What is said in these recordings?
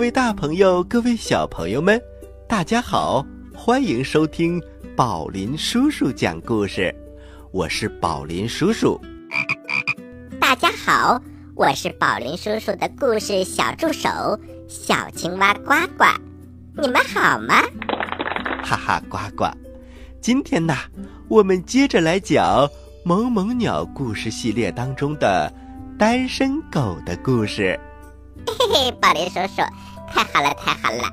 嗨，各位大朋友，各位小朋友们，大家好，欢迎收听宝林叔叔讲故事。我是宝林叔叔。大家好，我是宝林叔叔的故事小助手小青蛙呱呱。你们好吗？哈哈，呱呱，今天呢，我们接着来讲《萌萌鸟故事系列》当中的单身狗的故事。嘿嘿，宝林叔叔，太好了，太好了，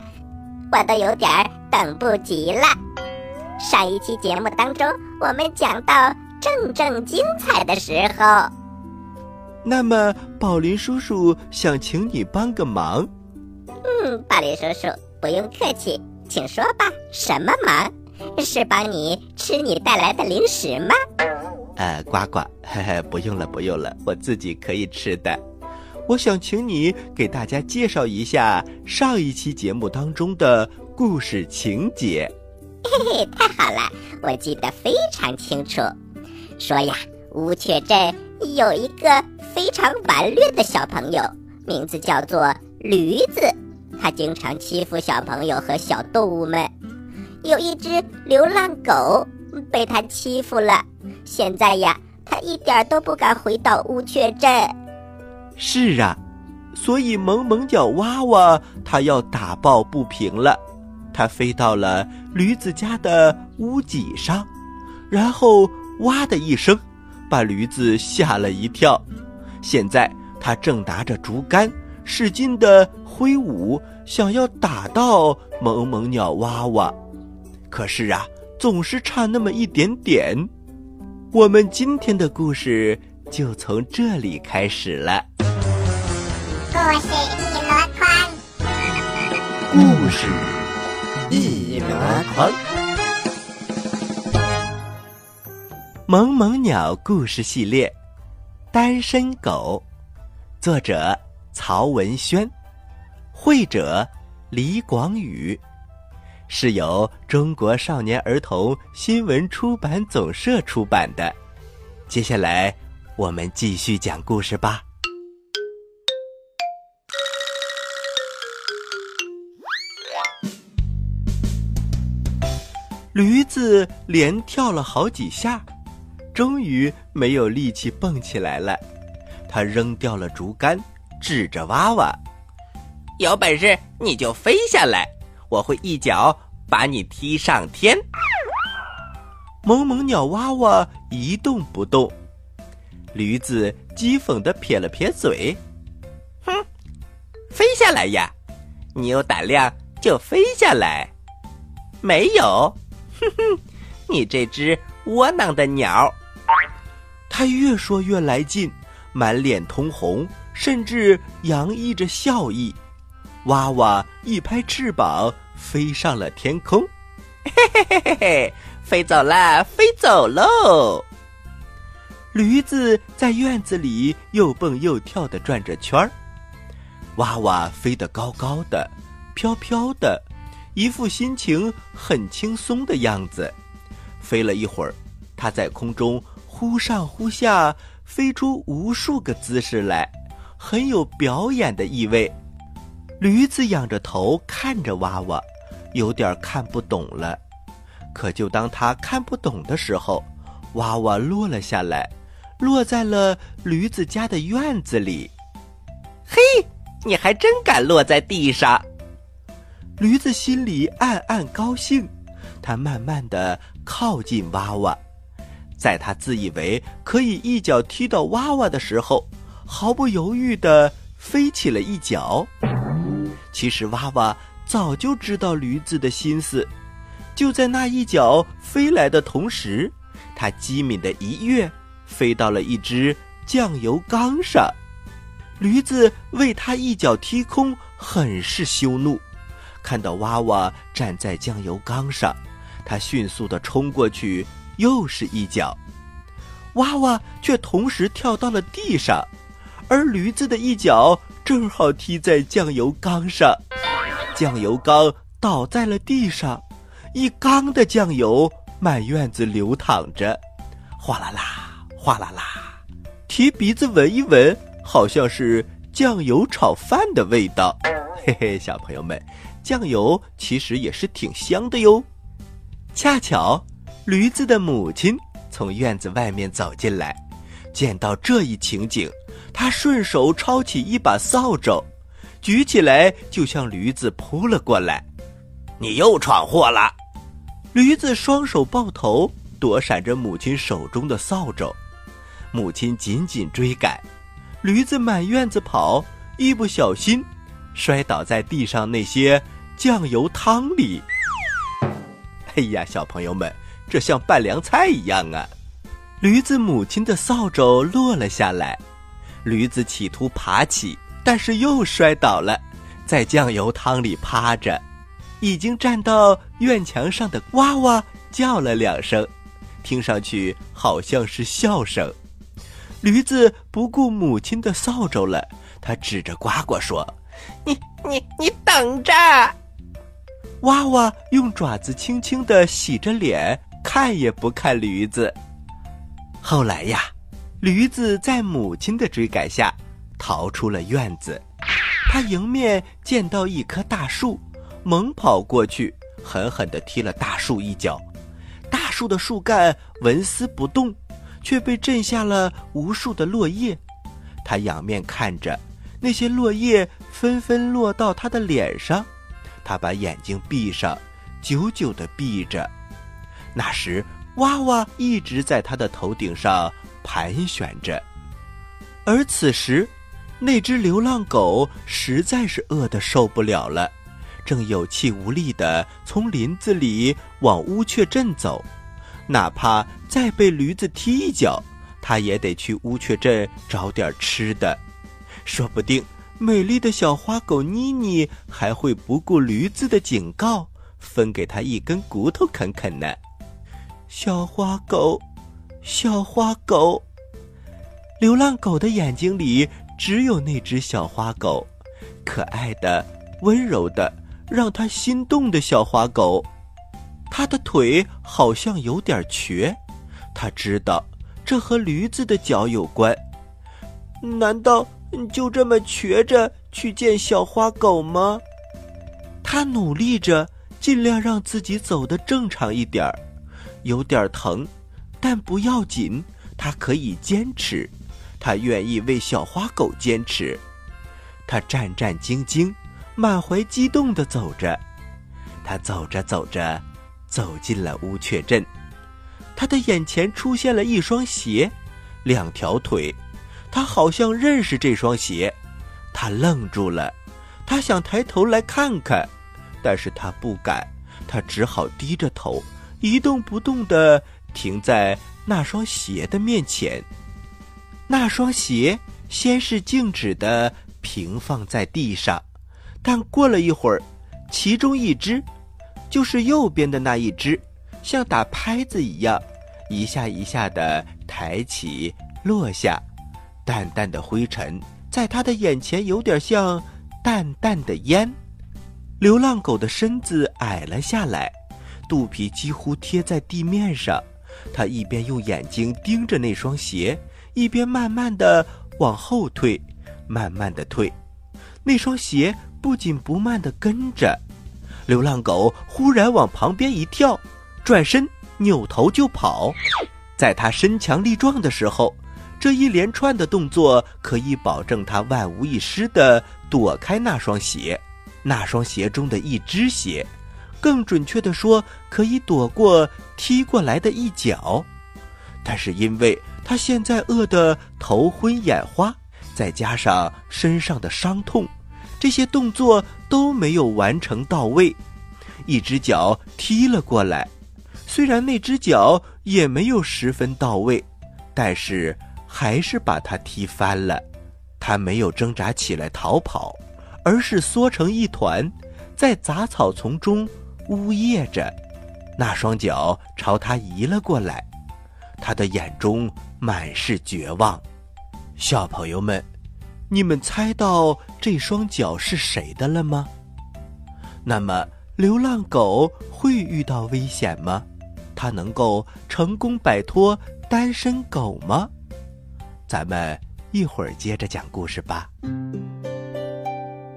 我都有点等不及了。上一期节目当中，我们讲到正正精彩的时候，那么宝林叔叔想请你帮个忙。嗯，宝林叔叔不用客气，请说吧。什么忙？是帮你吃你带来的零食吗？呃，呱呱，嘿嘿，不用了，不用了，我自己可以吃的。我想请你给大家介绍一下上一期节目当中的故事情节。嘿嘿，太好了，我记得非常清楚。说呀，乌鹊镇有一个非常顽劣的小朋友，名字叫做驴子。他经常欺负小朋友和小动物们。有一只流浪狗被他欺负了，现在呀，他一点都不敢回到乌鹊镇。是啊，所以萌萌鸟娃娃它要打抱不平了。它飞到了驴子家的屋脊上，然后哇的一声，把驴子吓了一跳。现在它正拿着竹竿使劲的挥舞，想要打到萌萌鸟娃娃。可是啊，总是差那么一点点。我们今天的故事就从这里开始了。故事一箩筐，故事一箩筐，萌萌鸟故事系列，《单身狗》，作者曹文轩，绘者李广宇，是由中国少年儿童新闻出版总社出版的。接下来，我们继续讲故事吧。驴子连跳了好几下，终于没有力气蹦起来了。他扔掉了竹竿，指着娃娃：“有本事你就飞下来，我会一脚把你踢上天。”萌萌鸟娃娃一动不动。驴子讥讽地撇了撇嘴：“哼，飞下来呀！你有胆量就飞下来。没有。”哼哼，你这只窝囊的鸟！他越说越来劲，满脸通红，甚至洋溢着笑意。娃娃一拍翅膀，飞上了天空。嘿嘿嘿嘿嘿，飞走了，飞走喽！驴子在院子里又蹦又跳的转着圈儿，娃娃飞得高高的，飘飘的。一副心情很轻松的样子，飞了一会儿，它在空中忽上忽下，飞出无数个姿势来，很有表演的意味。驴子仰着头看着娃娃，有点看不懂了。可就当他看不懂的时候，娃娃落了下来，落在了驴子家的院子里。嘿，你还真敢落在地上！驴子心里暗暗高兴，它慢慢的靠近娃娃，在它自以为可以一脚踢到娃娃的时候，毫不犹豫的飞起了一脚。其实娃娃早就知道驴子的心思，就在那一脚飞来的同时，它机敏的一跃，飞到了一只酱油缸上。驴子为它一脚踢空，很是羞怒。看到娃娃站在酱油缸上，他迅速地冲过去，又是一脚，娃娃却同时跳到了地上，而驴子的一脚正好踢在酱油缸上，酱油缸倒在了地上，一缸的酱油满院子流淌着，哗啦啦，哗啦啦，提鼻子闻一闻，好像是酱油炒饭的味道。嘿嘿，小朋友们，酱油其实也是挺香的哟。恰巧，驴子的母亲从院子外面走进来，见到这一情景，他顺手抄起一把扫帚，举起来就向驴子扑了过来。你又闯祸了！驴子双手抱头，躲闪着母亲手中的扫帚。母亲紧紧追赶，驴子满院子跑，一不小心。摔倒在地上那些酱油汤里。哎呀，小朋友们，这像拌凉菜一样啊！驴子母亲的扫帚落了下来，驴子企图爬起，但是又摔倒了，在酱油汤里趴着。已经站到院墙上的呱呱叫了两声，听上去好像是笑声。驴子不顾母亲的扫帚了，他指着呱呱说。你你你等着！娃娃用爪子轻轻的洗着脸，看也不看驴子。后来呀，驴子在母亲的追赶下逃出了院子。他迎面见到一棵大树，猛跑过去，狠狠地踢了大树一脚。大树的树干纹丝不动，却被震下了无数的落叶。他仰面看着。那些落叶纷纷落到他的脸上，他把眼睛闭上，久久地闭着。那时，娃娃一直在他的头顶上盘旋着。而此时，那只流浪狗实在是饿得受不了了，正有气无力地从林子里往乌鹊镇走。哪怕再被驴子踢一脚，它也得去乌鹊镇找点吃的。说不定美丽的小花狗妮妮还会不顾驴子的警告，分给他一根骨头啃啃呢。小花狗，小花狗，流浪狗的眼睛里只有那只小花狗，可爱的、温柔的、让它心动的小花狗。它的腿好像有点瘸，它知道这和驴子的脚有关。难道？你就这么瘸着去见小花狗吗？他努力着，尽量让自己走得正常一点儿，有点疼，但不要紧，他可以坚持，他愿意为小花狗坚持。他战战兢兢，满怀激动地走着。他走着走着，走进了乌鹊镇。他的眼前出现了一双鞋，两条腿。他好像认识这双鞋，他愣住了，他想抬头来看看，但是他不敢，他只好低着头，一动不动地停在那双鞋的面前。那双鞋先是静止地平放在地上，但过了一会儿，其中一只，就是右边的那一只，像打拍子一样，一下一下地抬起落下。淡淡的灰尘在他的眼前，有点像淡淡的烟。流浪狗的身子矮了下来，肚皮几乎贴在地面上。他一边用眼睛盯着那双鞋，一边慢慢的往后退，慢慢的退。那双鞋不紧不慢的跟着。流浪狗忽然往旁边一跳，转身扭头就跑。在他身强力壮的时候。这一连串的动作可以保证他万无一失地躲开那双鞋，那双鞋中的一只鞋，更准确地说，可以躲过踢过来的一脚。但是因为他现在饿得头昏眼花，再加上身上的伤痛，这些动作都没有完成到位，一只脚踢了过来。虽然那只脚也没有十分到位，但是。还是把他踢翻了，他没有挣扎起来逃跑，而是缩成一团，在杂草丛中呜咽着，那双脚朝他移了过来，他的眼中满是绝望。小朋友们，你们猜到这双脚是谁的了吗？那么，流浪狗会遇到危险吗？它能够成功摆脱单身狗吗？咱们一会儿接着讲故事吧。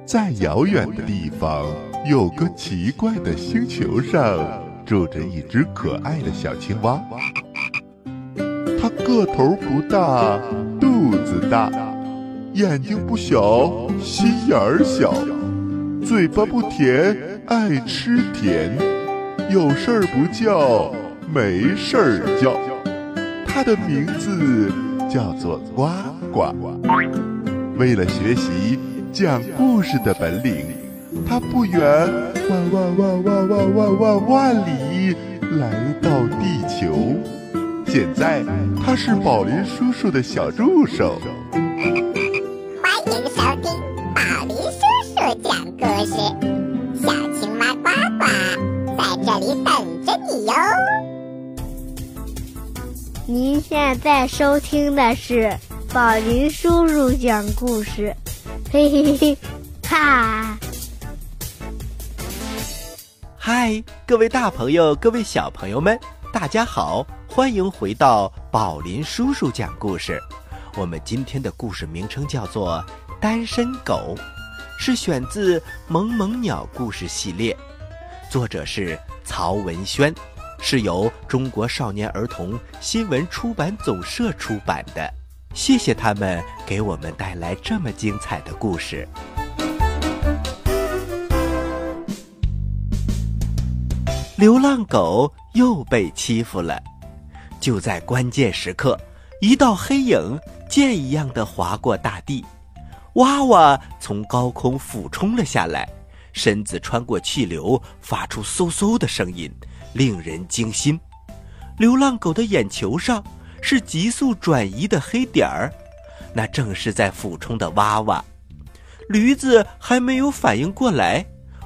在遥远的地方，有个奇怪的星球上，住着一只可爱的小青蛙。它个头不大，肚子大，眼睛不小，心眼儿小，嘴巴不甜，爱吃甜，有事儿不叫，没事儿叫。它的名字叫做呱呱。为了学习。讲故事的本领，他不远万万万万万万万万里来到地球。现在他是宝林叔叔的小助手。欢迎收听宝林叔叔讲故事，您现在收听的是宝林叔叔讲故事。嘿嘿嘿，哈！嗨，各位大朋友，各位小朋友们，大家好，欢迎回到宝林叔叔讲故事。我们今天的故事名称叫做《单身狗》，是选自《萌萌鸟故事系列》，作者是曹文轩，是由中国少年儿童新闻出版总社出版的。谢谢他们给我们带来这么精彩的故事。流浪狗又被欺负了，就在关键时刻，一道黑影箭一样的划过大地，娃娃从高空俯冲了下来，身子穿过气流，发出嗖嗖的声音，令人惊心。流浪狗的眼球上。是急速转移的黑点儿，那正是在俯冲的娃娃。驴子还没有反应过来，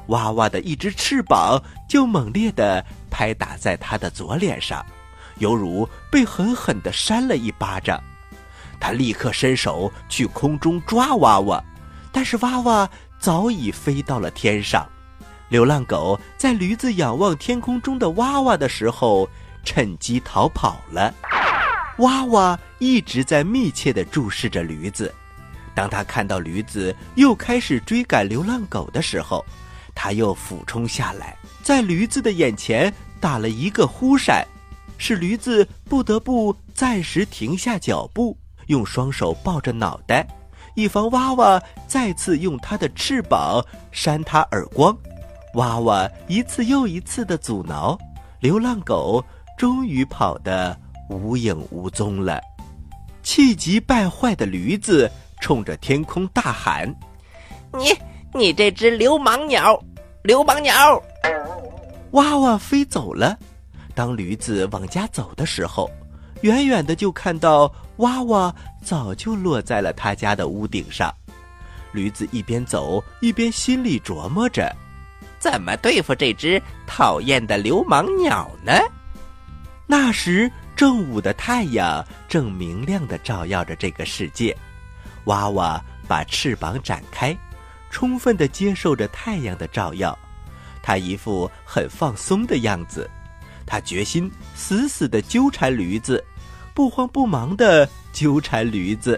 娃娃的一只翅膀就猛烈地拍打在他的左脸上，犹如被狠狠地扇了一巴掌。他立刻伸手去空中抓娃娃，但是娃娃早已飞到了天上。流浪狗在驴子仰望天空中的娃娃的时候，趁机逃跑了。娃娃一直在密切地注视着驴子。当他看到驴子又开始追赶流浪狗的时候，他又俯冲下来，在驴子的眼前打了一个忽闪，使驴子不得不暂时停下脚步，用双手抱着脑袋，以防娃娃再次用它的翅膀扇他耳光。娃娃一次又一次的阻挠，流浪狗终于跑得。无影无踪了，气急败坏的驴子冲着天空大喊：“你，你这只流氓鸟，流氓鸟！”娃娃飞走了。当驴子往家走的时候，远远的就看到娃娃早就落在了他家的屋顶上。驴子一边走一边心里琢磨着：怎么对付这只讨厌的流氓鸟呢？那时。正午的太阳正明亮的照耀着这个世界，娃娃把翅膀展开，充分的接受着太阳的照耀。它一副很放松的样子，它决心死死的纠缠驴子，不慌不忙的纠缠驴子。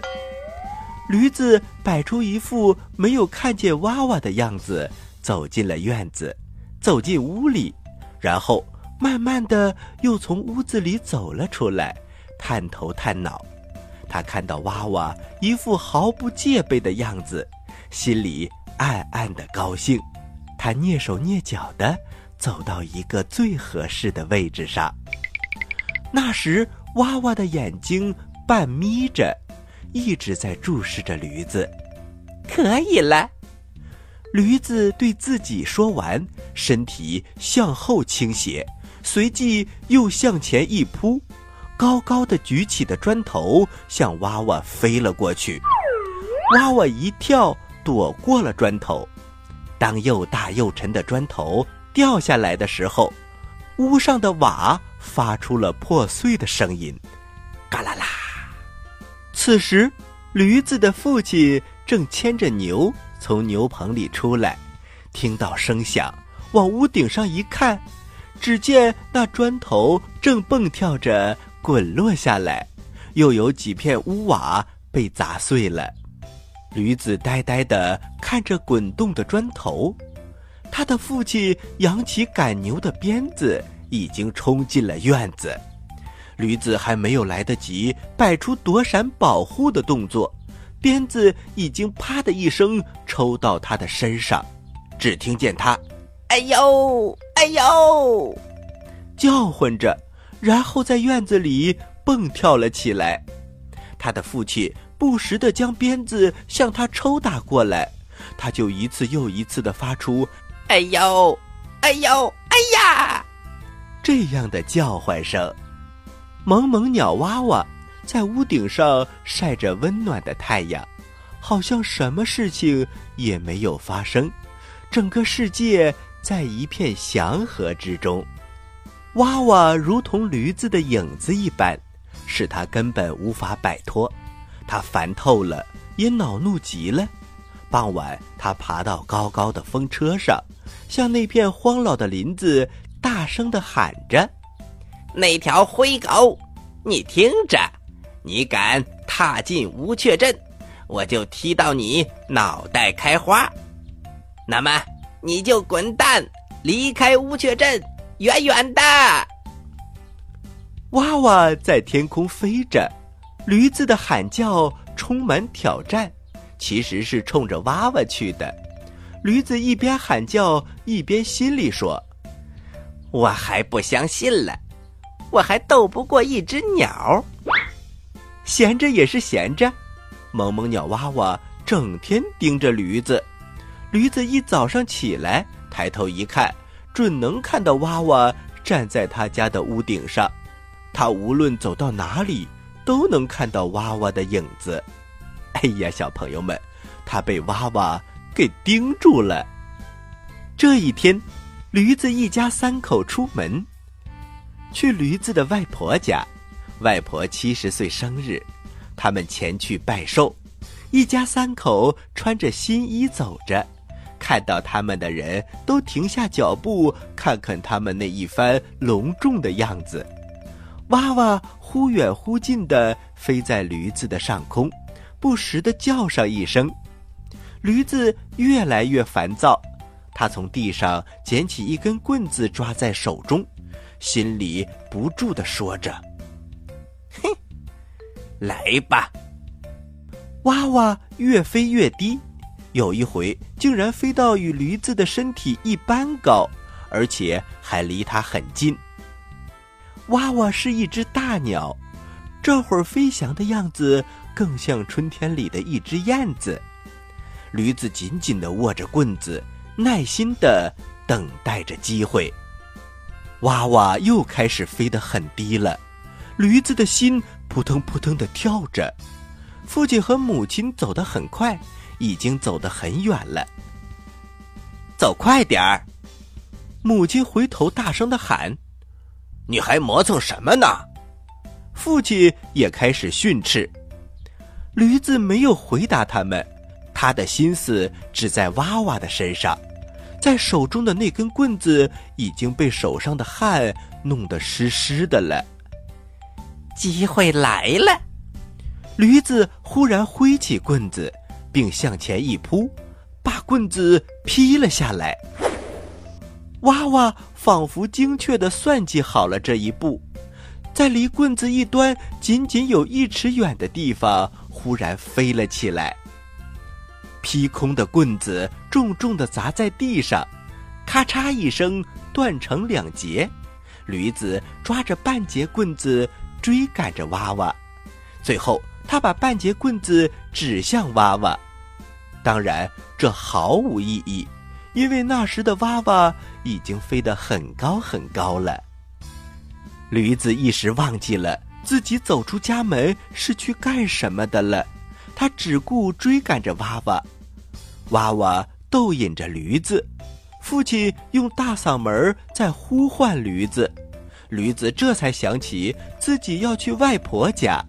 驴子摆出一副没有看见娃娃的样子，走进了院子，走进屋里，然后。慢慢的，又从屋子里走了出来，探头探脑。他看到娃娃一副毫不戒备的样子，心里暗暗的高兴。他蹑手蹑脚的走到一个最合适的位置上。那时，娃娃的眼睛半眯着，一直在注视着驴子。可以了，驴子对自己说完，身体向后倾斜。随即又向前一扑，高高的举起的砖头向娃娃飞了过去。娃娃一跳，躲过了砖头。当又大又沉的砖头掉下来的时候，屋上的瓦发出了破碎的声音，嘎啦啦。此时，驴子的父亲正牵着牛从牛棚里出来，听到声响，往屋顶上一看。只见那砖头正蹦跳着滚落下来，又有几片屋瓦被砸碎了。驴子呆呆地看着滚动的砖头，他的父亲扬起赶牛的鞭子，已经冲进了院子。驴子还没有来得及摆出躲闪保护的动作，鞭子已经啪的一声抽到他的身上，只听见他“哎呦，哎呦”叫唤着，然后在院子里蹦跳了起来。他的父亲不时地将鞭子向他抽打过来，他就一次又一次地发出“哎呦，哎呦，哎呀”这样的叫唤声。萌萌鸟娃娃在屋顶上晒着温暖的太阳，好像什么事情也没有发生，整个世界在一片祥和之中。娃娃如同驴子的影子一般，使他根本无法摆脱。他烦透了，也恼怒极了。傍晚，他爬到高高的风车上，向那片荒老的林子大声地喊着。那条灰狗，你听着，你敢踏进乌雀镇，我就踢到你脑袋开花。那么你就滚蛋，离开乌雀镇，远远的。娃娃在天空飞着，驴子的喊叫充满挑战，其实是冲着娃娃去的。驴子一边喊叫，一边心里说：“我还不相信了。”我还斗不过一只鸟，闲着也是闲着。萌萌鸟娃娃整天盯着驴子，驴子一早上起来，抬头一看，准能看到娃娃站在他家的屋顶上。他无论走到哪里，都能看到娃娃的影子。哎呀，小朋友们，他被娃娃给盯住了。这一天，驴子一家三口出门。去驴子的外婆家，外婆七十岁生日，他们前去拜寿。一家三口穿着新衣走着，看到他们的人都停下脚步，看看他们那一番隆重的样子。娃娃忽远忽近地飞在驴子的上空，不时地叫上一声。驴子越来越烦躁，他从地上捡起一根棍子，抓在手中。心里不住的说着：“哼，来吧！”娃娃越飞越低，有一回竟然飞到与驴子的身体一般高，而且还离它很近。娃娃是一只大鸟，这会儿飞翔的样子更像春天里的一只燕子。驴子紧紧的握着棍子，耐心的等待着机会。娃娃又开始飞得很低了，驴子的心扑腾扑腾的跳着。父亲和母亲走得很快，已经走得很远了。走快点儿！母亲回头大声的喊：“你还磨蹭什么呢？”父亲也开始训斥。驴子没有回答他们，他的心思只在娃娃的身上。在手中的那根棍子已经被手上的汗弄得湿湿的了。机会来了！驴子忽然挥起棍子，并向前一扑，把棍子劈了下来。娃娃仿佛精确地算计好了这一步，在离棍子一端仅仅有一尺远的地方，忽然飞了起来。劈空的棍子重重的砸在地上，咔嚓一声断成两截。驴子抓着半截棍子追赶着娃娃，最后他把半截棍子指向娃娃。当然，这毫无意义，因为那时的娃娃已经飞得很高很高了。驴子一时忘记了自己走出家门是去干什么的了，他只顾追赶着娃娃。娃娃逗引着驴子，父亲用大嗓门在呼唤驴子，驴子这才想起自己要去外婆家。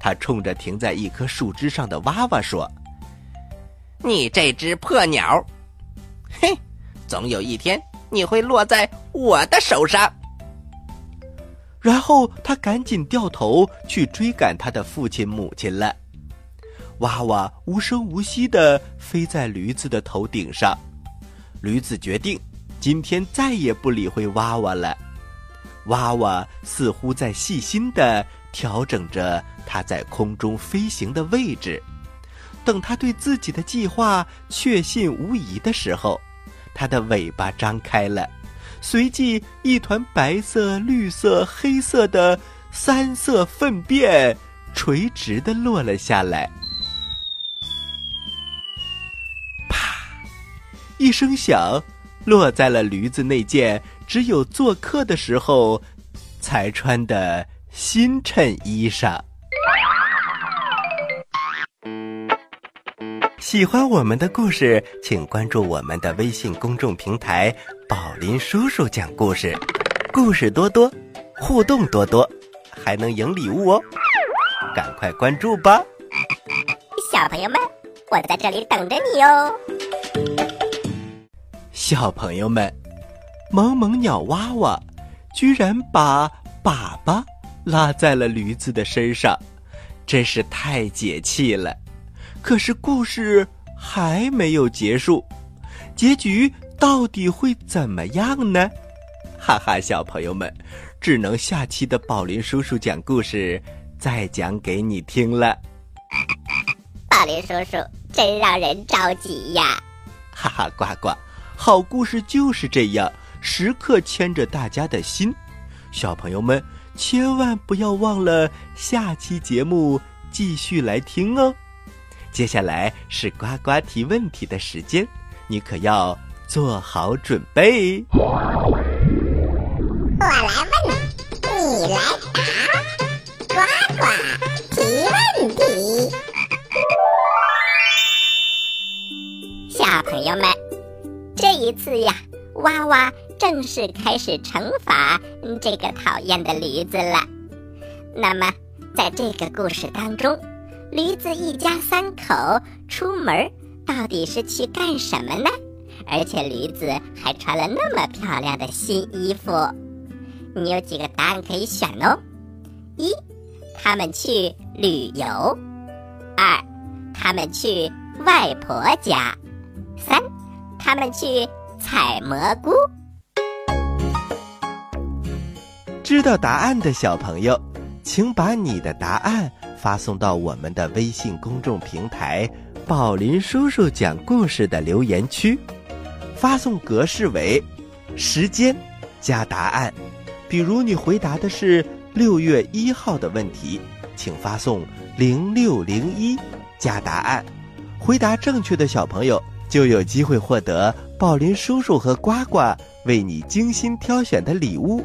他冲着停在一棵树枝上的娃娃说：“你这只破鸟，嘿，总有一天你会落在我的手上。”然后他赶紧掉头去追赶他的父亲母亲了。娃娃无声无息地飞在驴子的头顶上。驴子决定今天再也不理会娃娃了。娃娃似乎在细心地调整着它在空中飞行的位置。等它对自己的计划确信无疑的时候，它的尾巴张开了，随即一团白色、绿色、黑色的三色粪便垂直地落了下来。啪！一声响，落在了驴子那件只有做客的时候才穿的新衬衣裳。喜欢我们的故事，请关注我们的微信公众平台“宝林叔叔讲故事”，故事多多，互动多多，还能赢礼物哦！赶快关注吧，小朋友们，我在这里等着你哦。小朋友们，萌萌鸟娃娃居然把粑粑拉在了驴子的身上，真是太解气了。可是故事还没有结束，结局到底会怎么样呢？哈哈，小朋友们，只能下期的宝林叔叔讲故事再讲给你听了。宝林叔叔真让人着急呀！哈哈，呱呱，好故事就是这样，时刻牵着大家的心。小朋友们千万不要忘了下期节目继续来听哦。接下来是呱呱提问题的时间，你可要做好准备。我来问，你来答，呱呱提问题。小朋友们，这一次呀，哇哇正式开始惩罚这个讨厌的驴子了。那么，在这个故事当中。驴子一家三口出门，到底是去干什么呢？而且驴子还穿了那么漂亮的新衣服，你有几个答案可以选哦？一，他们去旅游；二，他们去外婆家；三，他们去采蘑菇。知道答案的小朋友，请把你的答案。发送到我们的微信公众平台“宝林叔叔讲故事”的留言区，发送格式为时间加答案。比如你回答的是六月一号的问题，请发送零六零一加答案。回答正确的小朋友就有机会获得宝林叔叔和呱呱为你精心挑选的礼物。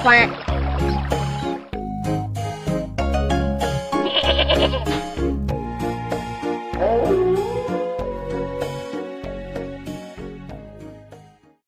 plant